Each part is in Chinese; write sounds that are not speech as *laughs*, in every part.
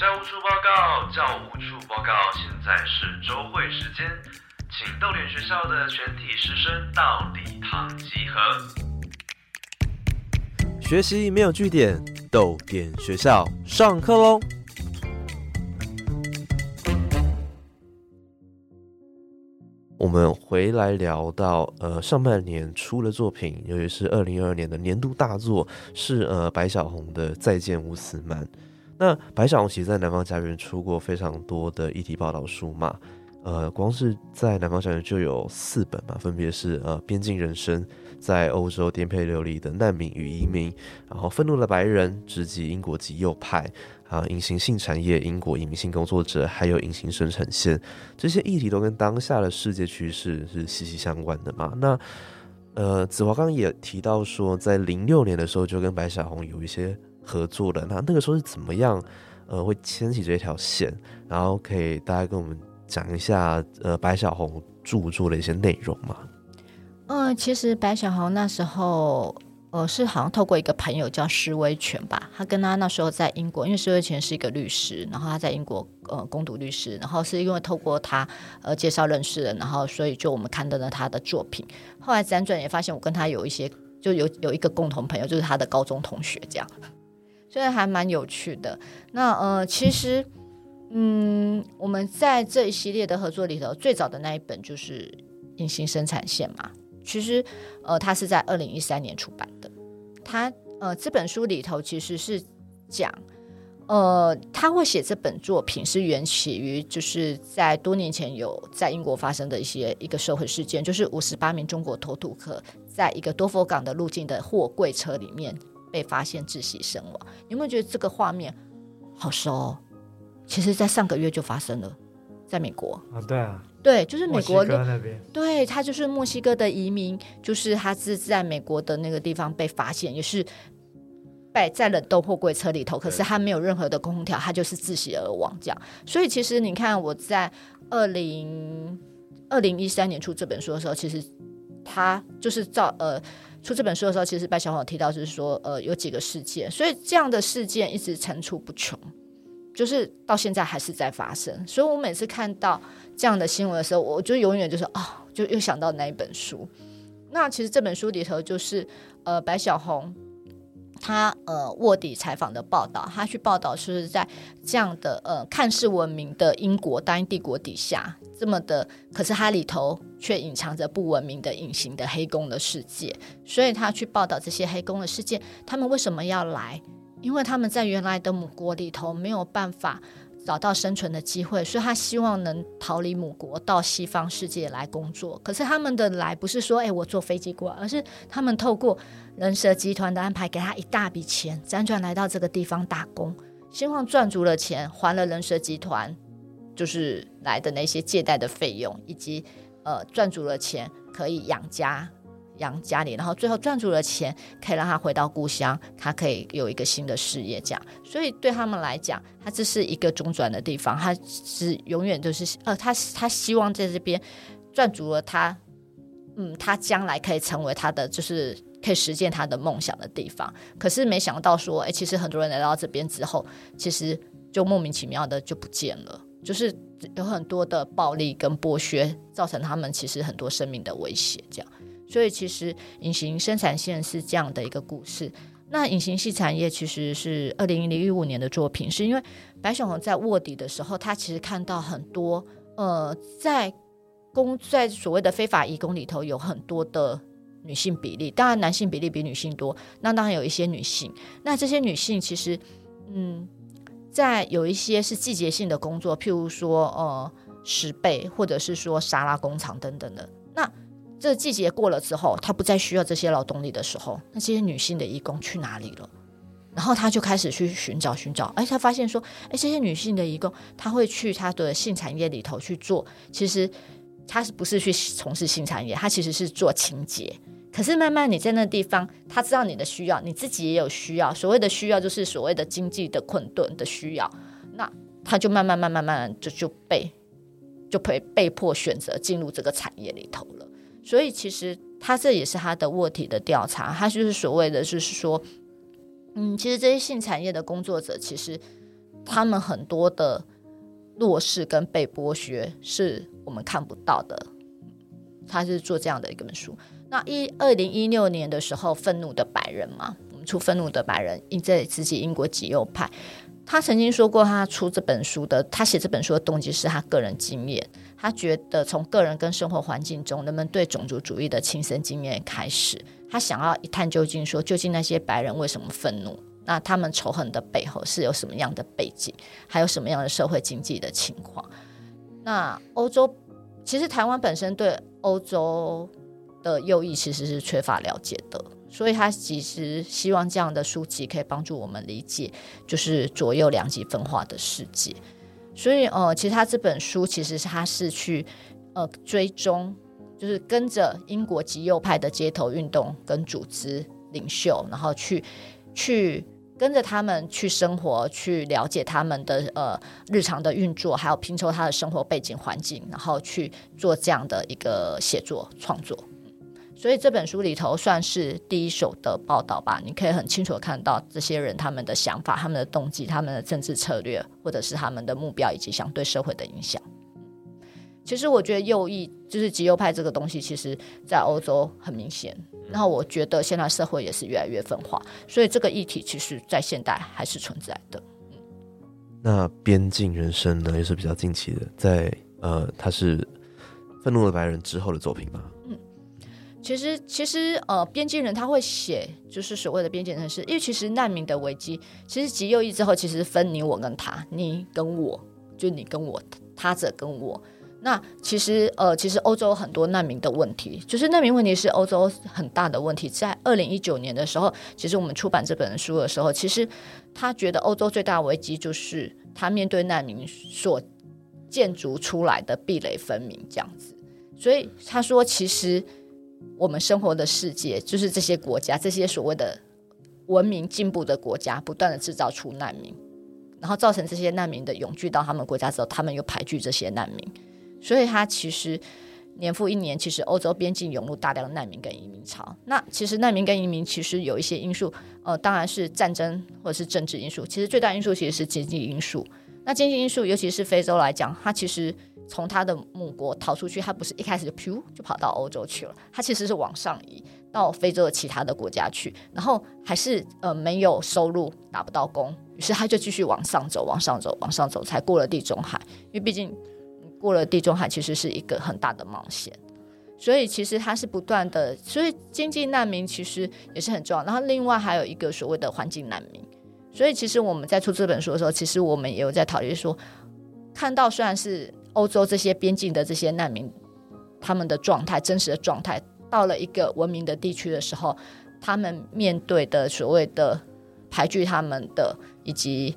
教务处报告，教务处报告，现在是周会时间，请逗点学校的全体师生到礼堂集合。学习没有据点，逗点学校上课喽！我们回来聊到呃上半年出的作品，尤其是二零二二年的年度大作是呃白小红的《再见乌斯曼》。那白小红其实在南方家园出过非常多的议题报道书嘛，呃，光是在南方家园就有四本嘛，分别是呃《边境人生》在欧洲颠沛流离的难民与移民，然后《愤怒的白人》直击英国极右派。啊，隐形性产业、英国移民性工作者，还有隐形生产线，这些议题都跟当下的世界趋势是息息相关的嘛？那呃，子华刚也提到说，在零六年的时候就跟白小红有一些合作的，那那个时候是怎么样呃会牵起这条线？然后可以大家跟我们讲一下呃白小红著作的一些内容吗？嗯，其实白小红那时候。呃，是好像透过一个朋友叫施威权吧，他跟他那时候在英国，因为施威权是一个律师，然后他在英国呃攻读律师，然后是因为透过他呃介绍认识的，然后所以就我们看到了他的作品，后来辗转也发现我跟他有一些就有有一个共同朋友，就是他的高中同学这样，所以还蛮有趣的。那呃，其实嗯，我们在这一系列的合作里头，最早的那一本就是隐形生产线嘛。其实，呃，他是在二零一三年出版的。他，呃，这本书里头其实是讲，呃，他会写这本作品是缘起于，就是在多年前有在英国发生的一些一个社会事件，就是五十八名中国偷渡客在一个多佛港的路径的货柜车里面被发现窒息身亡。有没有觉得这个画面好熟？哦？其实，在上个月就发生了，在美国啊，对啊。对，就是美国那边。对他就是墨西哥的移民，就是他是在美国的那个地方被发现，也是被在冷冻货柜车里头，可是他没有任何的空调，他就是窒息而亡。这样，所以其实你看，我在二零二零一三年出这本书的时候，其实他就是照呃出这本书的时候，其实白小红提到就是说，呃，有几个事件，所以这样的事件一直层出不穷。就是到现在还是在发生，所以我每次看到这样的新闻的时候，我就永远就是啊，就又想到那一本书。那其实这本书里头就是呃，白小红他呃卧底采访的报道，他去报道是在这样的呃看似文明的英国大英帝国底下，这么的，可是它里头却隐藏着不文明的隐形的黑工的世界，所以他去报道这些黑工的世界，他们为什么要来？因为他们在原来的母国里头没有办法找到生存的机会，所以他希望能逃离母国到西方世界来工作。可是他们的来不是说，哎，我坐飞机过来，而是他们透过人蛇集团的安排，给他一大笔钱，辗转来到这个地方打工，希望赚足了钱，还了人蛇集团就是来的那些借贷的费用，以及呃赚足了钱可以养家。养家里，然后最后赚足了钱，可以让他回到故乡，他可以有一个新的事业，这样。所以对他们来讲，他这是一个中转的地方，他是永远都是呃，他他希望在这边赚足了他，嗯，他将来可以成为他的，就是可以实现他的梦想的地方。可是没想到说，哎，其实很多人来到这边之后，其实就莫名其妙的就不见了，就是有很多的暴力跟剥削，造成他们其实很多生命的威胁，这样。所以其实隐形生产线是这样的一个故事。那隐形系产业其实是二零零一五年的作品，是因为白小红在卧底的时候，他其实看到很多呃，在工在所谓的非法移工里头有很多的女性比例，当然男性比例比女性多，那当然有一些女性。那这些女性其实嗯，在有一些是季节性的工作，譬如说呃石贝，或者是说沙拉工厂等等的。那这季节过了之后，他不再需要这些劳动力的时候，那这些女性的义工去哪里了？然后他就开始去寻找寻找，哎，他发现说，哎，这些女性的义工，他会去他的性产业里头去做。其实他是不是去从事性产业？他其实是做清洁。可是慢慢你在那地方，他知道你的需要，你自己也有需要。所谓的需要，就是所谓的经济的困顿的需要。那他就慢慢慢慢慢慢就就被就被被迫选择进入这个产业里头了。所以其实他这也是他的卧底的调查，他就是所谓的，就是说，嗯，其实这些性产业的工作者，其实他们很多的弱势跟被剥削是我们看不到的。他是做这样的一个本书。那一二零一六年的时候，《愤怒的白人》嘛，我们出《愤怒的白人》，因这自己英国极右派，他曾经说过，他出这本书的，他写这本书的动机是他个人经验，他觉得从个人跟生活环境中，人们对种族主义的亲身经验开始，他想要一探究竟，说究竟那些白人为什么愤怒？那他们仇恨的背后是有什么样的背景？还有什么样的社会经济的情况？那欧洲其实台湾本身对欧洲。的右翼其实是缺乏了解的，所以他其实希望这样的书籍可以帮助我们理解，就是左右两极分化的世界。所以，呃，其实他这本书其实他是去呃追踪，就是跟着英国极右派的街头运动跟组织领袖，然后去去跟着他们去生活，去了解他们的呃日常的运作，还有拼凑他的生活背景环境，然后去做这样的一个写作创作。所以这本书里头算是第一手的报道吧，你可以很清楚的看到这些人他们的想法、他们的动机、他们的政治策略，或者是他们的目标以及想对社会的影响。其实我觉得右翼就是极右派这个东西，其实在欧洲很明显。然后我觉得现在社会也是越来越分化，所以这个议题其实在现代还是存在的。那边境人生呢，也是比较近期的，在呃，他是愤怒的白人之后的作品吧。其实，其实，呃，边境人他会写，就是所谓的边境人士，因为其实难民的危机，其实极右翼之后，其实分你我跟他，你跟我，就你跟我，他者跟我。那其实，呃，其实欧洲很多难民的问题，就是难民问题是欧洲很大的问题。在二零一九年的时候，其实我们出版这本书的时候，其实他觉得欧洲最大危机就是他面对难民所建筑出来的壁垒分明这样子。所以他说，其实。我们生活的世界，就是这些国家，这些所谓的文明进步的国家，不断的制造出难民，然后造成这些难民的永居到他们国家之后，他们又排拒这些难民，所以他其实年复一年，其实欧洲边境涌入大量的难民跟移民潮。那其实难民跟移民其实有一些因素，呃，当然是战争或者是政治因素，其实最大因素其实是经济因素。那经济因素，尤其是非洲来讲，它其实。从他的母国逃出去，他不是一开始就噗就跑到欧洲去了，他其实是往上移到非洲的其他的国家去，然后还是呃没有收入，打不到工，于是他就继续往上走，往上走，往上走，才过了地中海。因为毕竟过了地中海，其实是一个很大的冒险，所以其实他是不断的，所以经济难民其实也是很重要。然后另外还有一个所谓的环境难民，所以其实我们在出这本书的时候，其实我们也有在讨论说，看到虽然是。欧洲这些边境的这些难民，他们的状态真实的状态，到了一个文明的地区的时候，他们面对的所谓的排拒他们的，以及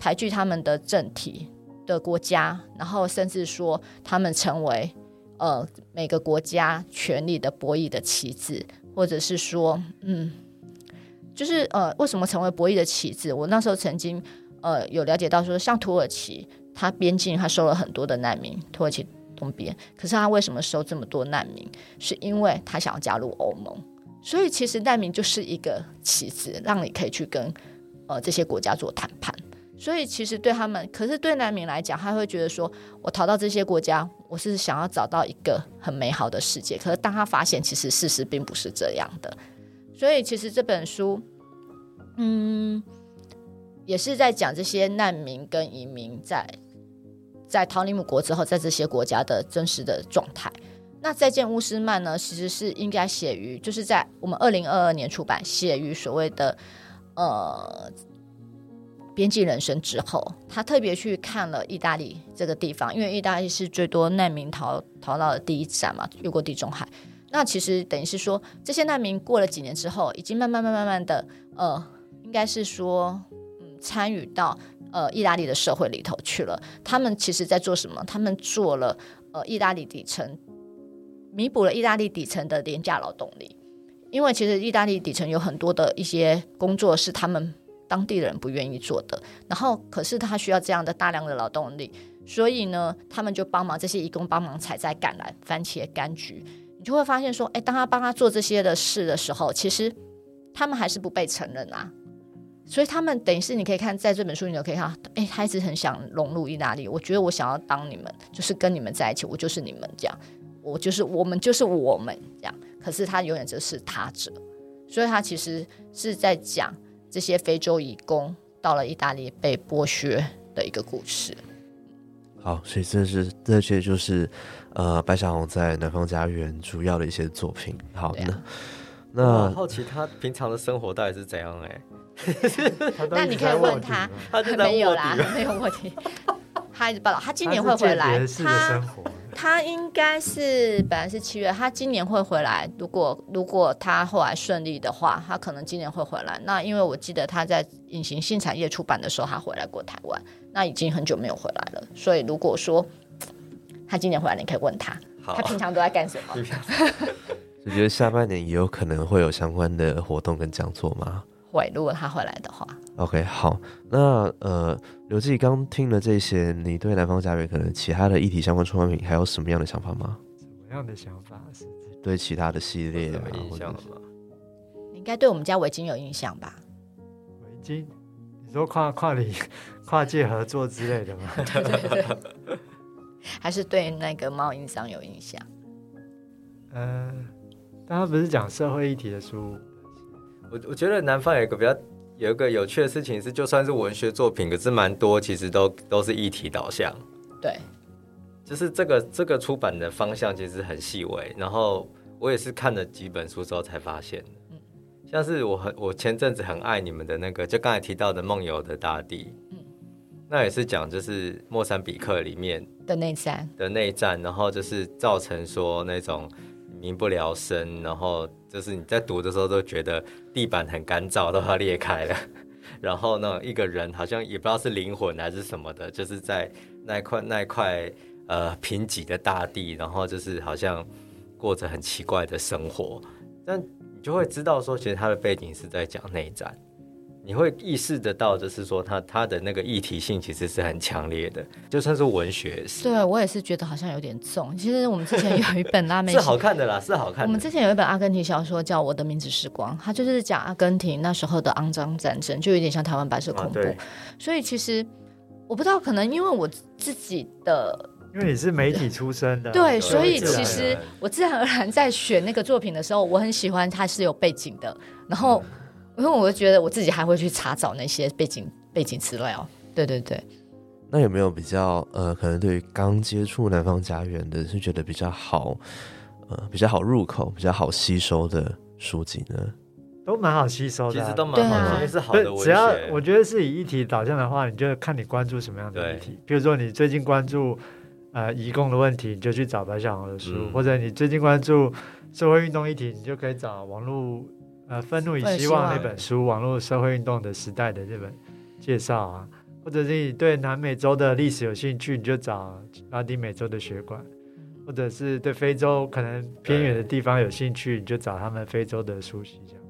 排拒他们的政体的国家，然后甚至说他们成为呃每个国家权力的博弈的棋子，或者是说，嗯，就是呃为什么成为博弈的棋子？我那时候曾经呃有了解到说，像土耳其。他边境他收了很多的难民，土耳其东边。可是他为什么收这么多难民？是因为他想要加入欧盟。所以其实难民就是一个棋子，让你可以去跟呃这些国家做谈判。所以其实对他们，可是对难民来讲，他会觉得说，我逃到这些国家，我是想要找到一个很美好的世界。可是当他发现，其实事实并不是这样的。所以其实这本书，嗯。也是在讲这些难民跟移民在在逃离母国之后，在这些国家的真实的状态。那再见乌斯曼呢？其实是应该写于，就是在我们二零二二年出版，写于所谓的呃边境人生之后，他特别去看了意大利这个地方，因为意大利是最多难民逃逃到的第一站嘛，越过地中海。那其实等于是说，这些难民过了几年之后，已经慢慢慢慢慢的，呃，应该是说。参与到呃意大利的社会里头去了。他们其实在做什么？他们做了呃意大利底层，弥补了意大利底层的廉价劳动力。因为其实意大利底层有很多的一些工作是他们当地人不愿意做的。然后可是他需要这样的大量的劳动力，所以呢，他们就帮忙这些义工帮忙采摘橄榄、番茄、柑橘。你就会发现说，哎，当他帮他做这些的事的时候，其实他们还是不被承认啊。所以他们等于是你可以看在这本书里头可以看到，哎，他一直很想融入意大利。我觉得我想要当你们，就是跟你们在一起，我就是你们这样，我就是我们就是我们这样。可是他永远就是他者，所以他其实是在讲这些非洲移工到了意大利被剥削的一个故事。好，所以这是这些就是呃白小红在南方家园主要的一些作品。好，那我那好奇他平常的生活到底是怎样哎、那你可以问他，他没有啦，没有问题。他一直报道，他今年会回来他，他应该是本来是七月，他今年会回来。如果如果他后来顺利的话，他可能今年会回来。那因为我记得他在隐形性产业出版的时候，他回来过台湾，那已经很久没有回来了。所以如果说他今年回来，你可以问他，他平常都在干什么？我觉得下半年也有可能会有相关的活动跟讲座吗会，如果他回来的话，？OK，好，那呃，刘记刚听了这些，你对南方家园可能其他的议题相关出版品还有什么样的想法吗？什么样的想法是？对其他的系列有啊什么，印象了吗？你应该对我们家围巾有印象吧？围巾？你说跨跨里跨界合作之类的吗？*laughs* 对对对，还是对那个猫印章有印象？呃，但他不是讲社会议题的书，我我觉得南方有一个比较有一个有趣的事情是，就算是文学作品，可是蛮多其实都都是议题导向，对，就是这个这个出版的方向其实很细微。然后我也是看了几本书之后才发现。的，嗯。像是我很我前阵子很爱你们的那个，就刚才提到的《梦游的大地》，嗯。那也是讲就是莫桑比克里面的内战，的内战，然后就是造成说那种民不聊生，然后就是你在读的时候都觉得地板很干燥，都要裂开了。*laughs* 然后呢，一个人好像也不知道是灵魂还是什么的，就是在那块那块呃贫瘠的大地，然后就是好像过着很奇怪的生活。但你就会知道说，其实他的背景是在讲内战。你会意识得到，就是说他他的那个议题性其实是很强烈的，就算是文学对我也是觉得好像有点重。其实我们之前有一本拉美是好看的啦，是好看的。我们之前有一本阿根廷小说叫《我的名字时光》，它就是讲阿根廷那时候的肮脏战争，就有点像台湾白色恐怖。啊所以其实我不知道，可能因为我自己的因为你是媒体出身的，对，所以其实我自然而然在选那个作品的时候，我很喜欢它是有背景的，然后因为我就觉得我自己还会去查找那些背景背景资料。对对对，那有没有比较呃，可能对于刚接触南方家园的，是觉得比较好，呃，比较好入口、比较好吸收的书籍呢？都蛮好吸收的啊。其实都蛮好的，因为是好的只要。我觉得是以议题导向的话，你就看你关注什么样的对议题。比如说你最近关注呃移工的问题，你就去找白小红的书；嗯或者你最近关注社会运动议题，你就可以找网络呃《愤怒与希望》那本书，网络社会运动的时代的这本介绍啊。或者是你对南美洲的历史有兴趣，你就找拉丁美洲的学馆；或者是对非洲可能偏远的地方有兴趣，你就找他们非洲的书籍这样。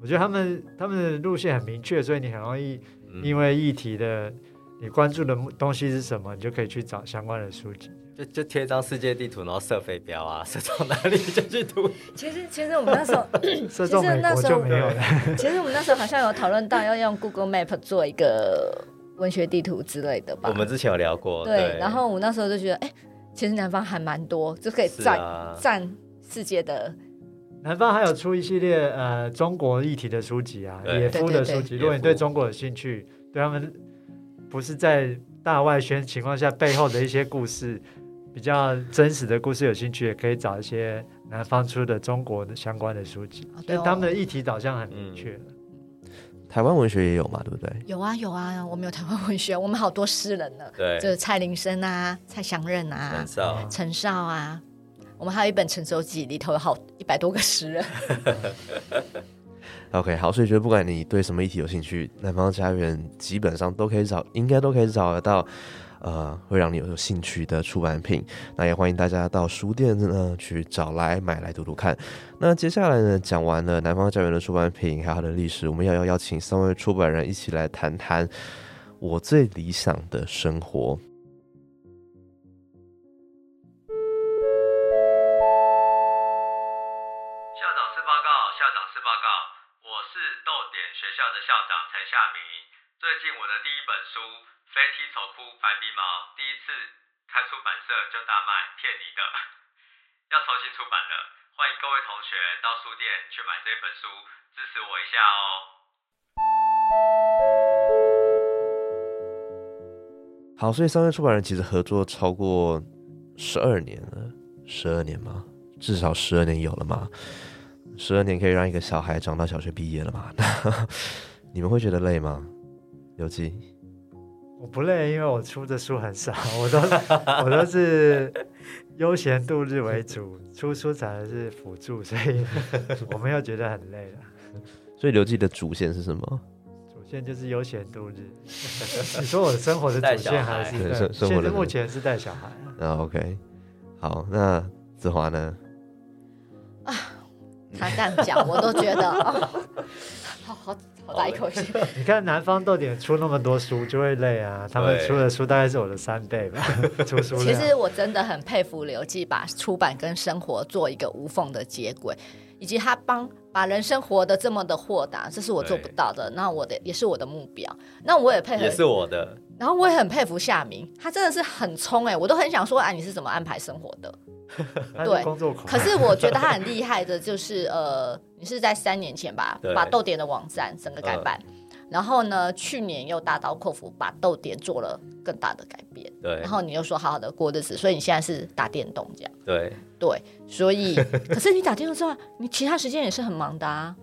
我觉得他们他们的路线很明确，所以你很容易嗯因为议题的你关注的东西是什么，你就可以去找相关的书籍。就就贴一张世界地图，然后射飞镖啊，*laughs* 射到哪里就去读。*laughs* 其实其实我们那时候，*laughs* 射中美国就没有了。其实我们那时候好像有讨论到要用 Google Map 做一个文学地图之类的吧。我们之前有聊过，对，然后我那时候就觉得，哎、其实南方还蛮多，就可以是占、啊，占世界的。南方还有出一系列呃中国议题的书籍啊，野夫的书籍。如果你对中国有兴趣，对他们不是在大外宣情况下背后的一些故事，比较真实的故事有兴趣，也可以找一些南方出的中国的相关的书籍。哦对哦所以他们的议题导向很明确。台湾文学也有嘛，对不对？有啊有啊，我们有台湾文学，我们好多诗人呢，对，就是蔡林生啊、蔡祥任啊陈、少。陈少啊，我们还有一本《成熟记》，里头有好一百多个诗人。*laughs* OK，好，所以觉得不管你对什么议题有兴趣，南方家园基本上都可以找，应该都可以找得到，呃，会让你有兴趣的出版品。那也欢迎大家到书店呢去找来买来读读看。那接下来呢，讲完了南方家园的出版品还有它的历史，我们也要邀请三位出版人一起来谈谈我最理想的生活。要重新出版了，欢迎各位同学到书店去买这本书，支持我一下哦。好，所以三位出版人其实合作超过十二年了，十二年吗？至少十二年有了吗？十二年可以让一个小孩长到小学毕业了吗？*laughs* 你们会觉得累吗？刘记，我不累，因为我出的书很少，我都我都是悠闲度日为主，出书才是辅助，所以 *laughs* 我们又觉得很累了。所以刘记的主线是什么？主线就是悠闲度日。*laughs* 你说我的生活的主线还是 *laughs* 对生生活的现在目前是带小孩啊。啊，OK，好，那子华呢？他这样讲，我都觉得哦，好好好大一口气。*laughs* 你看南方豆点出那么多书就会累啊，他们出的书大概是我的三倍吧，*laughs* 出书其量。实我真的很佩服刘记，把出版跟生活做一个无缝的接轨，以及他帮把人生活得这么的豁达，这是我做不到的。那我的也是我的目标。那我也配合也是我的，然后我也很佩服夏明，他真的是很冲哎、我都很想说，哎，你是怎么安排生活的？*laughs* 对。可是我觉得他很厉害的，就是呃，你是在三年前吧，把豆点的网站整个改版，然后呢，去年又大刀阔斧把豆点做了更大的改变，对然后你又说好好的过日子，所以你现在是打电动这样，对，对，所以可是你打电动之外，你其他时间也是很忙的啊。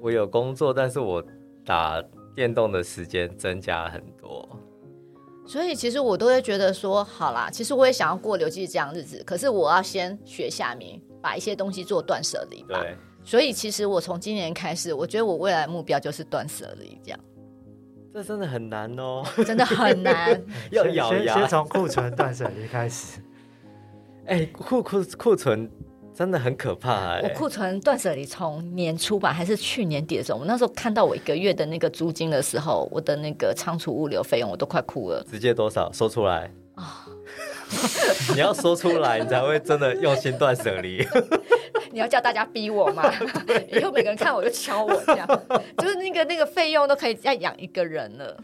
我有工作，但是我打电动的时间增加很多。所以其实我都会觉得说，好啦，其实我也想要过刘记这样日子，可是我要先学夏明，把一些东西做断舍离吧。对，所以其实我从今年开始，我觉得我未来的目标就是断舍离，这样这真的很难哦，*laughs* 真的很难。*laughs* 要咬牙先。从库存断舍离开始。*laughs* 哎、库库库存真的很可怕哎、我库存断舍离从年初吧，还是去年底的时候，我那时候看到我一个月的那个租金的时候，我的那个仓储物流费用，我都快哭了。直接多少说出来 *laughs* 你要说出来，你才会真的用心断舍离。*laughs* 你要叫大家逼我吗？以后每个人看我就敲我，这样就是那个那个费用都可以再养一个人了。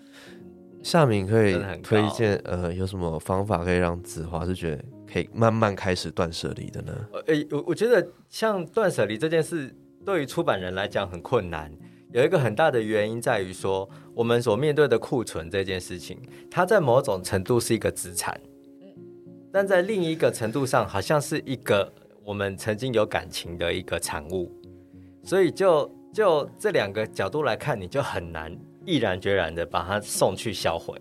夏明可以推荐呃有什么方法可以让子华是觉得可以慢慢开始断舍离的呢？呃，我我觉得像断舍离这件事，对于出版人来讲很困难。有一个很大的原因在于说，我们所面对的库存这件事情，它在某种程度是一个资产，但在另一个程度上，好像是一个我们曾经有感情的一个产物。所以就就这两个角度来看，你就很难毅然决然的把它送去销毁。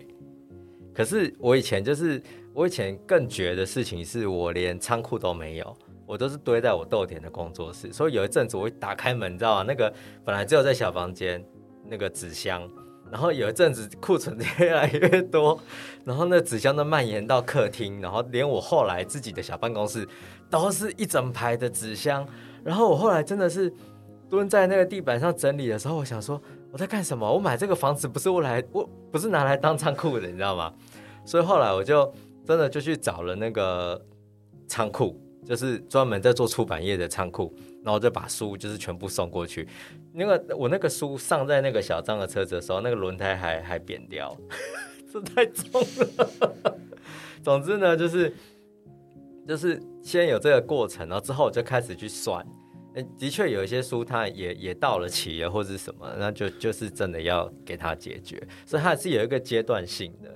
可是我以前就是我以前更绝的事情是我连仓库都没有，我都是堆在我豆田的工作室。所以有一阵子我会打开门，你知道吗？那个本来只有在小房间那个纸箱，然后有一阵子库存越来越多，然后那纸箱都蔓延到客厅，然后连我后来自己的小办公室都是一整排的纸箱。然后我后来真的是蹲在那个地板上整理的时候，我想说我在干什么？我买这个房子不是我来，我不是拿来当仓库的，你知道吗？所以后来我就真的就去找了那个仓库，就是专门在做出版业的仓库，然后就把书就是全部送过去。那个我那个书上在那个小张的车子的时候，那个轮胎还还扁掉，*laughs* 这太重了。总之呢，就是就是先有这个过程，然后之后我就开始去算。的确有一些书它也也到了期了或者是什么，那就就是真的要给它解决，所以它是有一个阶段性的。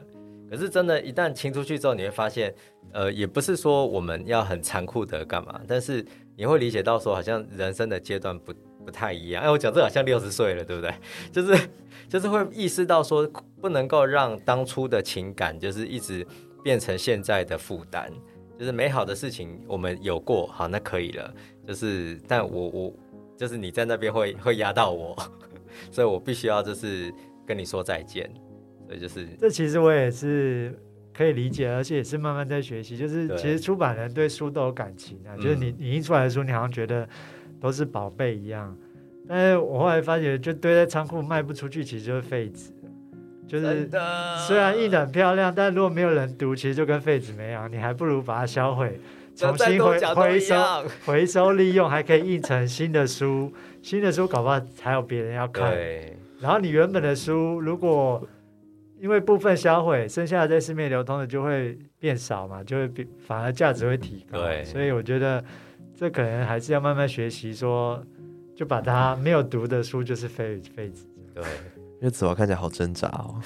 可是真的，一旦清出去之后，你会发现，呃，也不是说我们要很残酷的干嘛，但是你会理解到说，好像人生的阶段不不太一样。哎，我讲这好像六十岁了，对不对？*laughs* 就是就是会意识到说，不能够让当初的情感就是一直变成现在的负担。就是美好的事情我们有过，好，那可以了。就是，但我我就是你在那边会会压到我，*laughs* 所以我必须要就是跟你说再见。所以就是这其实我也是可以理解，而且也是慢慢在学习。就是其实出版人对书都有感情啊，嗯就是你你印出来的书，你好像觉得都是宝贝一样。但是我后来发觉，就堆在仓库卖不出去，其实就是废纸。就是虽然印的很漂亮，但如果没有人读，其实就跟废纸没两样。你还不如把它销毁，重新回回收回收利用，还可以印成新的书。新的书搞不好还有别人要看。对，然后你原本的书如果因为部分销毁，剩下的在市面流通的就会变少嘛，就会变反而价值会提高。对所以我觉得这可能还是要慢慢学习说。就把它没有读的书就是废废纸。对，因为子华看起来好挣扎哦。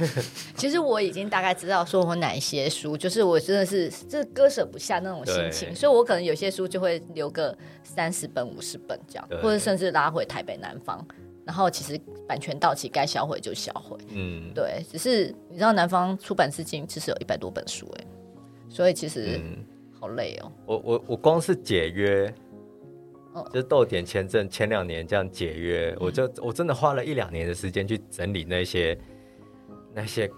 *laughs* 其实我已经大概知道说我哪一些书，就是我真的是这割舍不下那种心情，所以我可能有些书就会留个三十本、五十本这样，或者甚至拉回台北南方。然后其实版权到期该销毁就销毁，嗯，对，只是你知道南方出版至今其实有一百多本书哎，所以其实嗯，好累哦。我我我光是解约，哦就是豆点签证前两年这样解约，嗯我就我真的花了一两年的时间去整理那些那些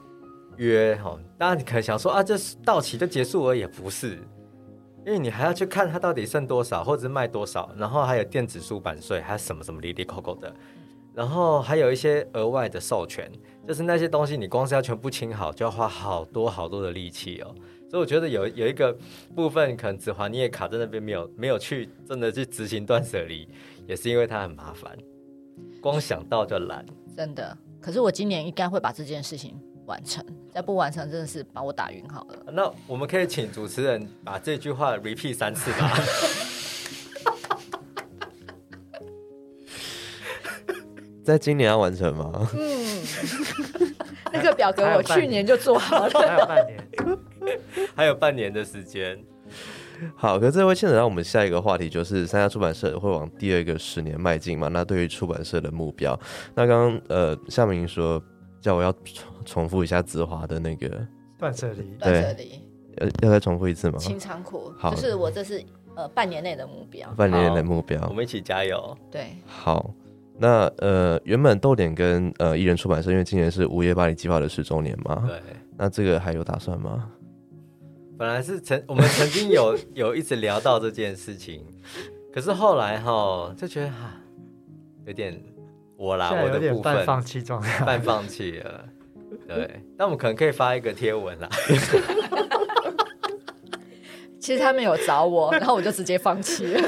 约哈。当然你可能想说啊，这是到期就结束了，也不是，因为你还要去看它到底剩多少，或者是卖多少，然后还有电子书版税，还有什么什么里里扣扣的，然后还有一些额外的授权，就是那些东西你光是要全部清好，就要花好多好多的力气哦。所以我觉得有有一个部分，可能子华你也卡在那边没有没有去真的去执行断舍离，也是因为它很麻烦，光想到就懒。真的。可是我今年应该会把这件事情完成，再不完成真的是把我打晕好了。那我们可以请主持人把这句话 repeat 三次吧。*laughs* *laughs* 在今年要完成吗？嗯，*laughs* 那个表格我去年就做好了。还有半年，*laughs* 还有半年的时间，好，可是这会牵扯到我们下一个话题，就是三家出版社会往第二个十年迈进嘛？那对于出版社的目标，那刚刚呃夏明说叫我要重重复一下子华的那个，断舍离。断舍离，呃，要再重复一次吗？清仓库，好就是我这是呃半年内的目标。半年内的目标我。们一起加油。对，好，那呃，原本豆点跟呃艺人出版社，因为今年是午夜巴黎计划的十周年嘛，对，那这个还有打算吗？本来是曾 *laughs* 我们曾经有有一直聊到这件事情，可是后来哈就觉得哈有点我啦，我的部分点半放弃状态。半放弃了。对，*laughs* 那我们可能可以发一个贴文啦。*laughs* 其实他们有找我，然后我就直接放弃了。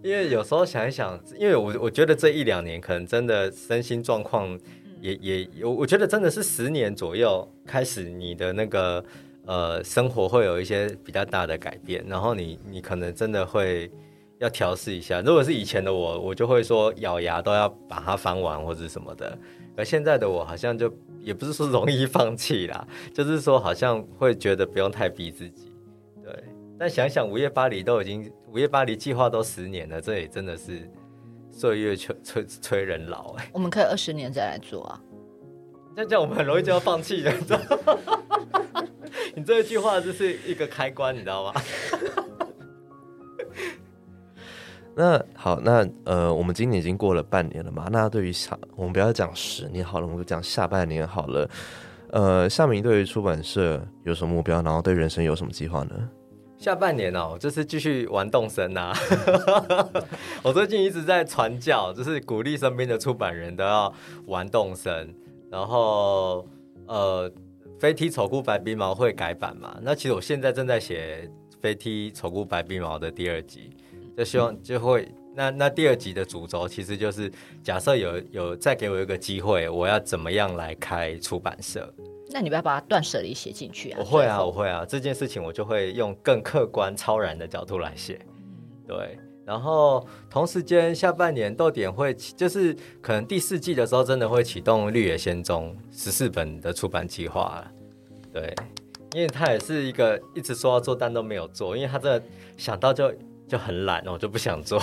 因为有时候想一想，因为我我觉得这一两年可能真的身心状况也也有，我觉得真的是十年左右开始，你的那个呃生活会有一些比较大的改变，然后你你可能真的会要调试一下。如果是以前的我，我就会说咬牙都要把它翻完或者什么的，而现在的我好像就也不是说容易放弃啦，*laughs* 就是说好像会觉得不用太逼自己，对。但想想午夜巴黎都已经午夜巴黎计划都十年了，这也真的是岁月催催催人老哎。我们可以二十年再来做啊。那这样我们很容易就要放弃了，你知道吗？你这一句话就是一个开关，你知道吗？*laughs* 那好，那呃，我们今年已经过了半年了嘛？那对于下，我们不要讲十年好了，我们就讲下半年好了。呃，夏明对于出版社有什么目标？然后对人生有什么计划呢？下半年哦，就是继续玩动森呐、*laughs* 我最近一直在传教，就是鼓励身边的出版人都要玩动森。然后呃，飞踢丑姑白鼻毛会改版嘛？那其实我现在正在写飞踢丑姑白鼻毛的第二集，就希望就会那那第二集的主轴其实就是假设有有再给我一个机会，我要怎么样来开出版社？那你不要把它断舍离写进去啊？我会啊，我会啊，这件事情我就会用更客观、超然的角度来写。对，然后同时间下半年豆点会，就是可能第四季的时候，真的会启动《绿野仙踪》十四本的出版计划。对，因为他也是一个一直说要做但都没有做，因为他真的想到就就很懒，我就不想做。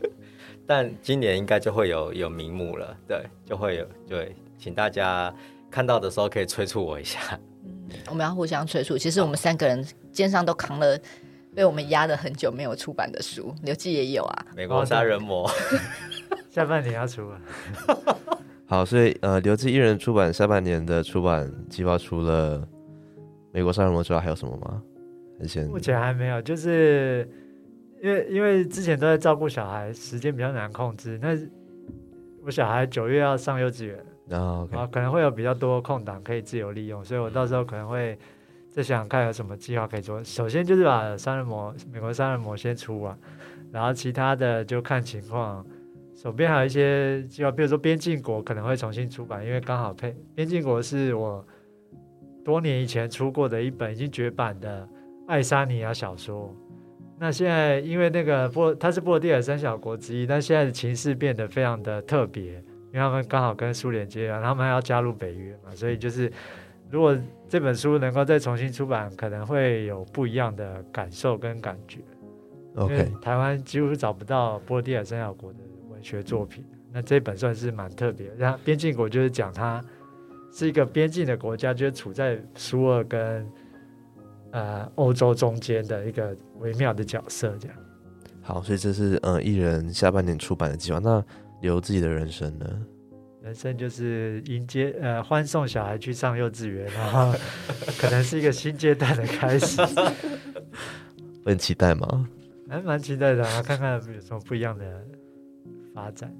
*laughs* 但今年应该就会有有名目了，对，就会有对，请大家看到的时候可以催促我一下。我们要互相催促。其实我们三个人肩上都扛了被我们压了很久没有出版的书，刘记也有啊。美国杀人魔，下半年要出了，*laughs* 好，所以呃，刘志一人出版下半年的出版计划，除了《美国杀人魔》之外，还有什么吗？目前还没有，就是因为因为之前都在照顾小孩，时间比较难控制。那我小孩九月要上幼稚园，然后可能会有比较多空档可以自由利用，所以我到时候可能会再想想看有什么计划可以做。首先就是把杀人魔美国杀人魔先出完，然后其他的就看情况手边还有一些计划，比如说《边境国》可能会重新出版，因为刚好配《边境国》是我多年以前出过的一本已经绝版的爱沙尼亚小说。那现在因为那个波，它是波罗的海三小国之一，但现在的情势变得非常的特别，因为他们刚好跟苏联接壤，他们还要加入北约嘛，所以就是如果这本书能够再重新出版，可能会有不一样的感受跟感觉。OK，台湾几乎找不到波罗的海三小国的文学作品，那这本算是蛮特别的。然后边境国就是讲它是一个边境的国家，就是处在苏俄跟呃欧洲中间的一个微妙的角色，这样。好，所以这是呃艺人下半年出版的计划。那留自己的人生呢？人生就是迎接呃欢送小孩去上幼稚园，然后可能是一个新阶段的开始，会很期待吗还蛮期待的啊，看看有什么不一样的发展。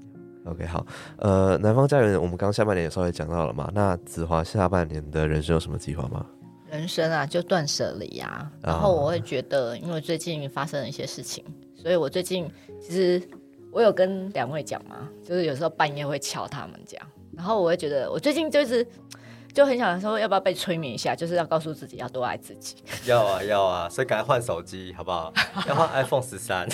？OK，好，呃，南方家园我们刚下半年也稍微讲到了嘛。那子华下半年的人生有什么计划吗？人生啊，就断舍离啊。然后我会觉得，因为最近发生了一些事情，所以我最近其实我有跟两位讲吗，就是有时候半夜会敲他们讲，然后我会觉得，我最近就是就很想说，要不要被催眠一下，就是要告诉自己要多爱自己。要啊要啊，所以赶快换手机好不好？要换 iPhone 十三。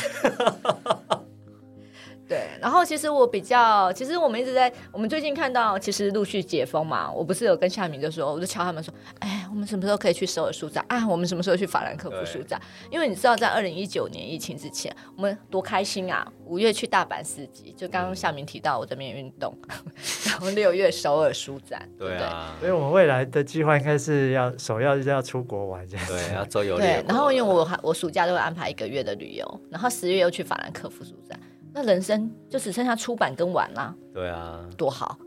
对，然后其实我比较，其实我们一直在，我们最近看到，其实陆续解封嘛，我不是有跟夏明就说，我就敲他们说，哎，我们什么时候可以去首尔书展啊？我们什么时候去法兰克福书展？因为你知道，在二零一九年疫情之前，我们多开心啊！五月去大阪四级，就刚刚夏明提到我这边运动，*laughs* 然后六月首尔书展，对所以我们未来的计划应该是要首要就是要出国玩这样子。对，要周游列对，然后因为我还我暑假都会安排一个月的旅游，然后十月又去法兰克福书展，那人生就只剩下出版跟玩啦，对啊，多好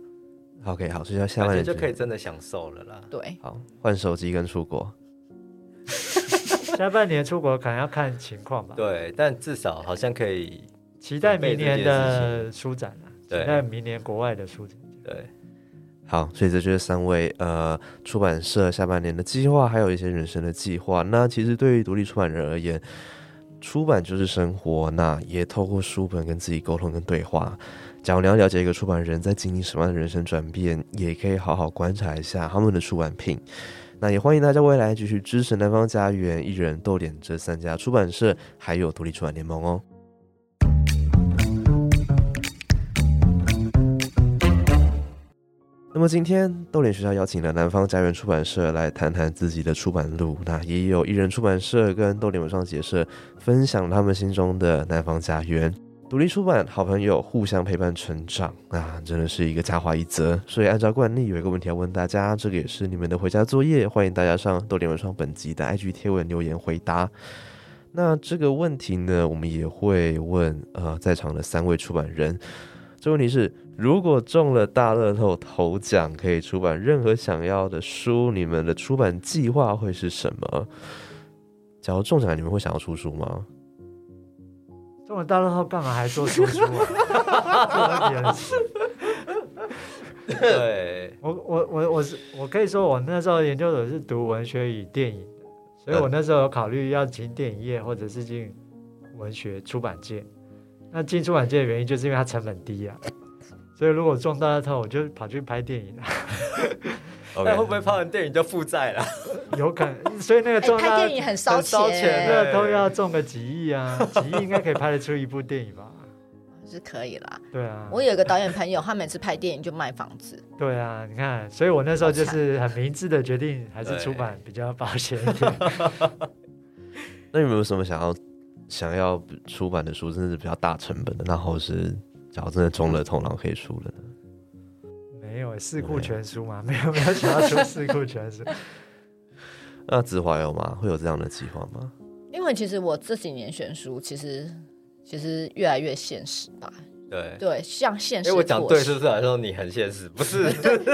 ！OK，好，所以要下半年就可以真的享受了啦。对，好换手机跟出国。下半年出国可能要看情况吧。对，但至少好像可以，期待明年的书展啊，期待明年国外的书展。对，好，所以这就是三位呃出版社下半年的计划，还有一些人生的计划。那其实对于独立出版人而言，出版就是生活，那也透过书本跟自己沟通跟对话。假如你要了解一个出版人在经历什么样的人生转变，也可以好好观察一下他们的出版品。那也欢迎大家未来继续支持南方家园、艺人、豆点这三家出版社，还有独立出版联盟哦。那么今天豆点学校邀请了南方家园出版社来谈谈自己的出版路，那也有艺人出版社跟豆点文创结社分享他们心中的南方家园。独立出版，好朋友互相陪伴成长，啊，真的是一个佳话一则。所以按照惯例，有一个问题要问大家，这个也是你们的回家作业，欢迎大家上豆点文创本集的 IG 贴文留言回答。那这个问题呢，我们也会问呃在场的三位出版人。这问题是：如果中了大乐透头奖，可以出版任何想要的书，你们的出版计划会是什么？假如中奖，你们会想要出书吗？中了大乐透干嘛还做输出啊？这问题很死对，我我我我是我可以说，我那时候研究所是读文学与电影的，所以我那时候有考虑要进电影业或者是进文学出版界。那进出版界的原因就是因为它成本低啊，所以如果中大乐透，我就跑去拍电影啊，那会不会拍完电影就负债了？*laughs* 有可能。所以那个哎，拍电影很烧钱钱，乐透要中个几亿啊，几亿应该可以拍得出一部电影吧？是可以啦。对啊，我有一个导演朋友，他每次拍电影就卖房子，对啊，你看，所以我那时候就是很明智的决定，还是出版比较保险一点。*laughs* 那有没有什么想要想要出版的书，真的是比较大成本的，然后是假如真的中了头，然后可以出的呢？没有四库全书吗，*laughs* 没有没有想要出四库全书。*laughs* 那子华有吗？会有这样的计划吗？因为其实我这几年选书，其实其实越来越现实吧。对。对，像现实哎，妥协。我讲对是不是？还是说你很现实？不是，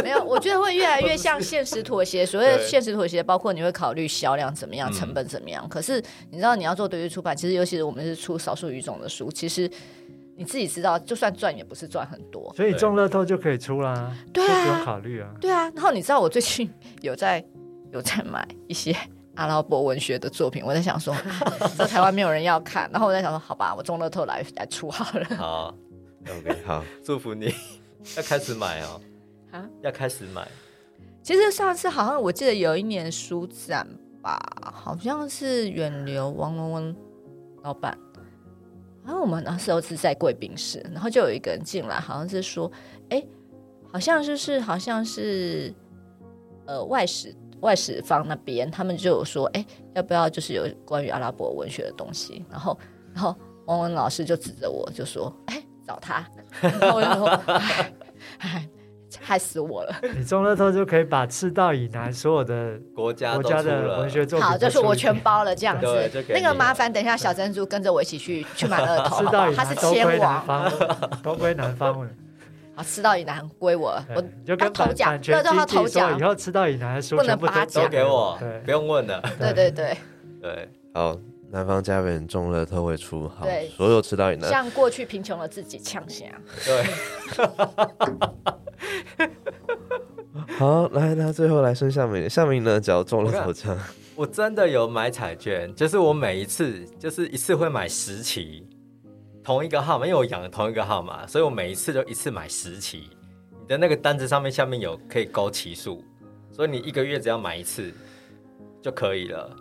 没有，我觉得会越来越像现实妥协。所谓的现实妥协，包括你会考虑销量怎么样、嗯成本怎么样。可是你知道，你要做独立出版，其实尤其是我们是出少数语种的书，其实你自己知道，就算赚也不是赚很多。所以中乐透就可以出啦，对啊就不用考虑啊。对啊，然后你知道我最近 *laughs* 有在有在买一些阿拉伯文学的作品，我在想说，*laughs* 在台湾没有人要看，然后我在想说，好吧，我中乐透来来出好了。好，OK，好，*laughs* 祝福你，要开始买哦，啊，要开始买。其实上次好像我记得有一年书展吧，好像是远流王文文老板，然后我们那时候是在贵宾室，然后就有一个人进来，好像是说，哎，好像就是好像是呃外史外史方那边，他们就有说，哎，要不要就是有关于阿拉伯文学的东西，然后然后王文老师就指着我就说，哎，找他，*laughs* 然后我就说，哎哎。害死我了！*laughs* 你中乐透就可以把赤道以南所有的国家国家的文学作品好，就是我全包了这样子。那个麻烦，等一下小珍珠跟着我一起去去买乐透，*laughs* 好不好？赤道以他是南都归南千王，方，*laughs* 都归南方了。好，赤道以南归我，我就跟头奖版权乐透要头奖以后赤道以南的书不能全部都拔奖都给我，不用问了。对对对，对，好，南方家园中乐透会出，好对，所有吃到你的。像过去贫穷的自己呛响。对，*laughs* 好，来，那最后来剩夏明，夏明呢，只要中了头奖，我真的有买彩券，就是我每一次就是一次会买十期，同一个号码，因为我养同一个号码，所以我每一次就一次买十期。你的那个单子上面下面有可以勾期数，所以你一个月只要买一次就可以了。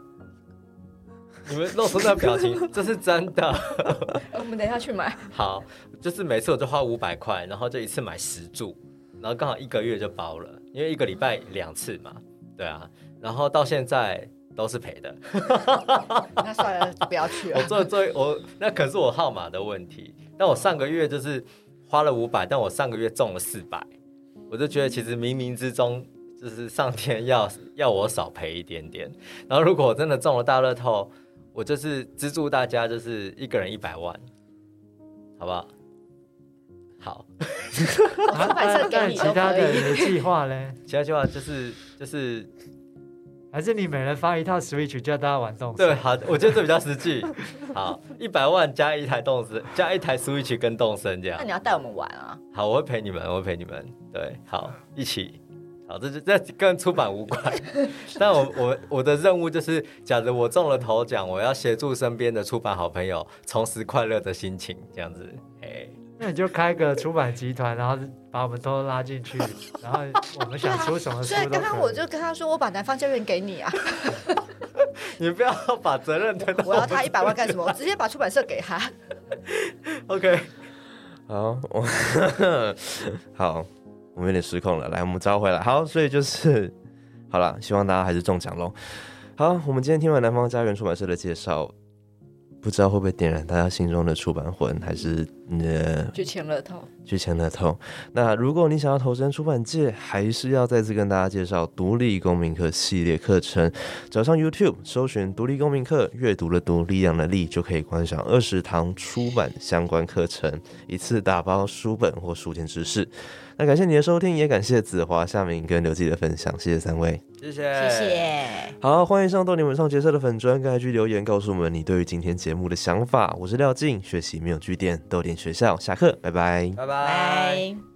你们露出那表情，*laughs* 这是真的。*laughs* 我们等一下去买。好，就是每次我就花五百块，然后就一次买十注，然后刚好一个月就包了，因为一个礼拜两次嘛，对啊，然后到现在都是赔的。*laughs* 那算了，不要去了我。做做我那可是我号码的问题，但我上个月就是花了五百，但我上个月中了四百，我就觉得其实冥冥之中就是上天要要我少赔一点点，然后如果我真的中了大乐透，我就是资助大家就是一个人一百万，好不好？好，*laughs* 那你其他的计划呢？其他计划就是就是还是你每人发一套 Switch 叫大家玩动对，森？好，我觉得这比较实际。好，一百万加一台动森，加一台 Switch 跟动森这样那。你要带我们玩啊？好，我会陪你们，我会陪你们。对，好，一起。好，这就这跟出版无关，但我我我的任务就是，假如我中了头奖，我要协助身边的出版好朋友重拾快乐的心情，这样子。哎，那你就开个出版集团，然后把我们都拉进去，然后我们想出什么书所以都刚刚我。就跟他说，我把南方教院给你啊，*laughs* 你不要把责任推到我要他一百万干什么？我直接把出版社给他。*laughs* OK，好，我 *laughs* 好，我们有点失控了，来，我们招回来。好，所以就是 *laughs* 好了，希望大家还是中奖喽。好，我们今天听完南方家园出版社的介绍，不知道会不会点燃大家心中的出版魂，还是呃去签乐透，去签乐透。那如果你想要投身出版界，还是要再次跟大家介绍独立公民课系列课程。找上 YouTube 搜寻“独立公民课”，阅读的读，力量的力，就可以观赏二十堂出版相关课程，一次打包书本或书签知识。那感谢你的收听，也感谢子华、夏明跟刘记的分享，谢谢三位。谢谢，谢。谢。好，欢迎上豆你们上角色的粉砖跟 IG 留言，告诉我们你对于今天节目的想法。我是廖静，学习没有据点，豆点学校下课，拜拜。拜拜。拜。